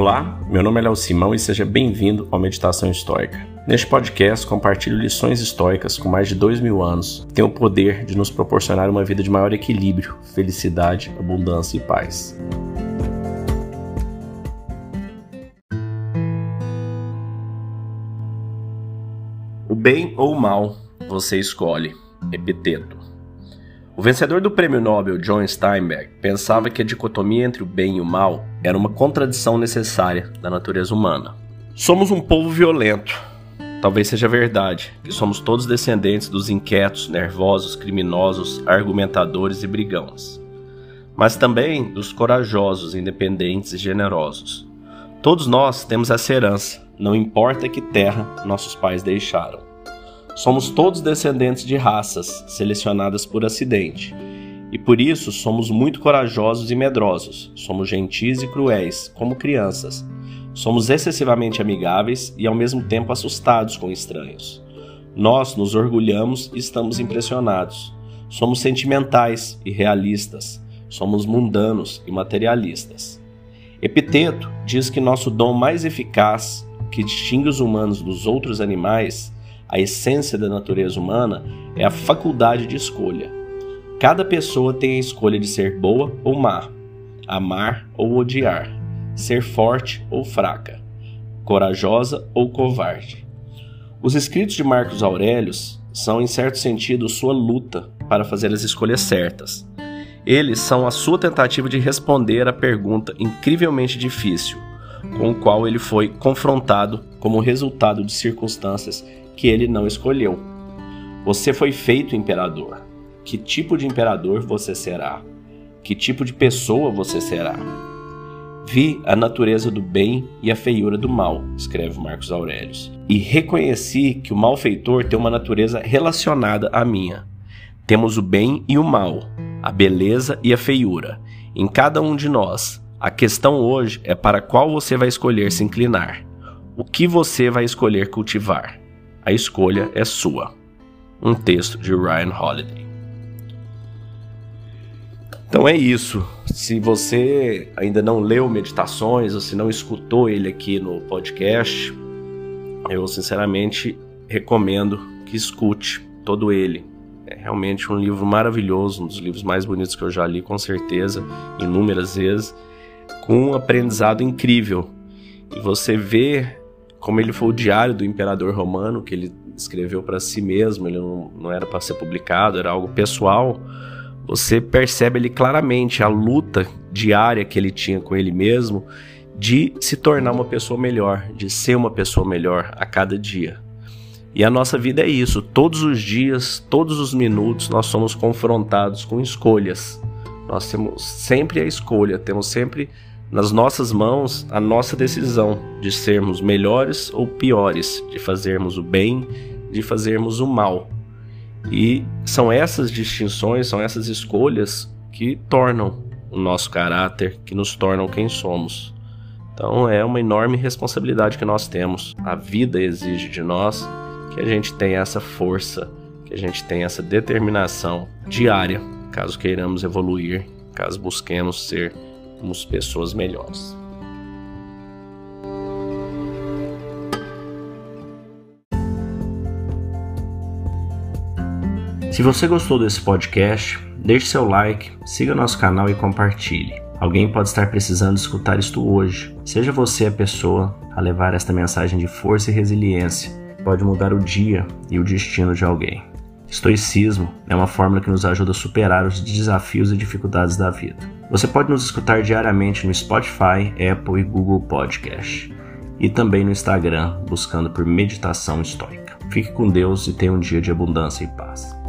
Olá, meu nome é Léo Simão e seja bem-vindo ao Meditação Histórica. Neste podcast, compartilho lições históricas com mais de dois mil anos que têm o poder de nos proporcionar uma vida de maior equilíbrio, felicidade, abundância e paz. O bem ou o mal você escolhe. Epiteto. O vencedor do prêmio Nobel John Steinbeck pensava que a dicotomia entre o bem e o mal era uma contradição necessária da natureza humana. Somos um povo violento. Talvez seja verdade que somos todos descendentes dos inquietos, nervosos, criminosos, argumentadores e brigões. Mas também dos corajosos, independentes e generosos. Todos nós temos essa herança, não importa que terra nossos pais deixaram. Somos todos descendentes de raças selecionadas por acidente. E por isso somos muito corajosos e medrosos. Somos gentis e cruéis, como crianças. Somos excessivamente amigáveis e ao mesmo tempo assustados com estranhos. Nós nos orgulhamos e estamos impressionados. Somos sentimentais e realistas. Somos mundanos e materialistas. Epiteto diz que nosso dom mais eficaz, que distingue os humanos dos outros animais, a essência da natureza humana é a faculdade de escolha. Cada pessoa tem a escolha de ser boa ou má, amar ou odiar, ser forte ou fraca, corajosa ou covarde. Os escritos de Marcos Aurelius são, em certo sentido, sua luta para fazer as escolhas certas. Eles são a sua tentativa de responder à pergunta incrivelmente difícil, com o qual ele foi confrontado como resultado de circunstâncias que ele não escolheu. Você foi feito imperador. Que tipo de imperador você será? Que tipo de pessoa você será? Vi a natureza do bem e a feiura do mal, escreve Marcos Aurelius, e reconheci que o malfeitor tem uma natureza relacionada à minha. Temos o bem e o mal, a beleza e a feiura, em cada um de nós. A questão hoje é para qual você vai escolher se inclinar. O que você vai escolher cultivar? A escolha é sua. Um texto de Ryan Holiday. Então é isso. Se você ainda não leu Meditações ou se não escutou ele aqui no podcast, eu sinceramente recomendo que escute todo ele. É realmente um livro maravilhoso, um dos livros mais bonitos que eu já li, com certeza, inúmeras vezes, com um aprendizado incrível. E você vê como ele foi o diário do imperador romano, que ele escreveu para si mesmo, ele não, não era para ser publicado, era algo pessoal, você percebe ali claramente a luta diária que ele tinha com ele mesmo de se tornar uma pessoa melhor, de ser uma pessoa melhor a cada dia. E a nossa vida é isso, todos os dias, todos os minutos nós somos confrontados com escolhas. Nós temos sempre a escolha, temos sempre nas nossas mãos a nossa decisão de sermos melhores ou piores, de fazermos o bem, de fazermos o mal. E são essas distinções, são essas escolhas que tornam o nosso caráter, que nos tornam quem somos. Então é uma enorme responsabilidade que nós temos. A vida exige de nós que a gente tenha essa força, que a gente tenha essa determinação diária, caso queiramos evoluir, caso busquemos ser somos pessoas melhores. Se você gostou desse podcast, deixe seu like, siga nosso canal e compartilhe. Alguém pode estar precisando escutar isto hoje. Seja você a pessoa a levar esta mensagem de força e resiliência. Pode mudar o dia e o destino de alguém. Estoicismo é uma fórmula que nos ajuda a superar os desafios e dificuldades da vida. Você pode nos escutar diariamente no Spotify, Apple e Google Podcast. E também no Instagram, buscando por Meditação Estoica. Fique com Deus e tenha um dia de abundância e paz.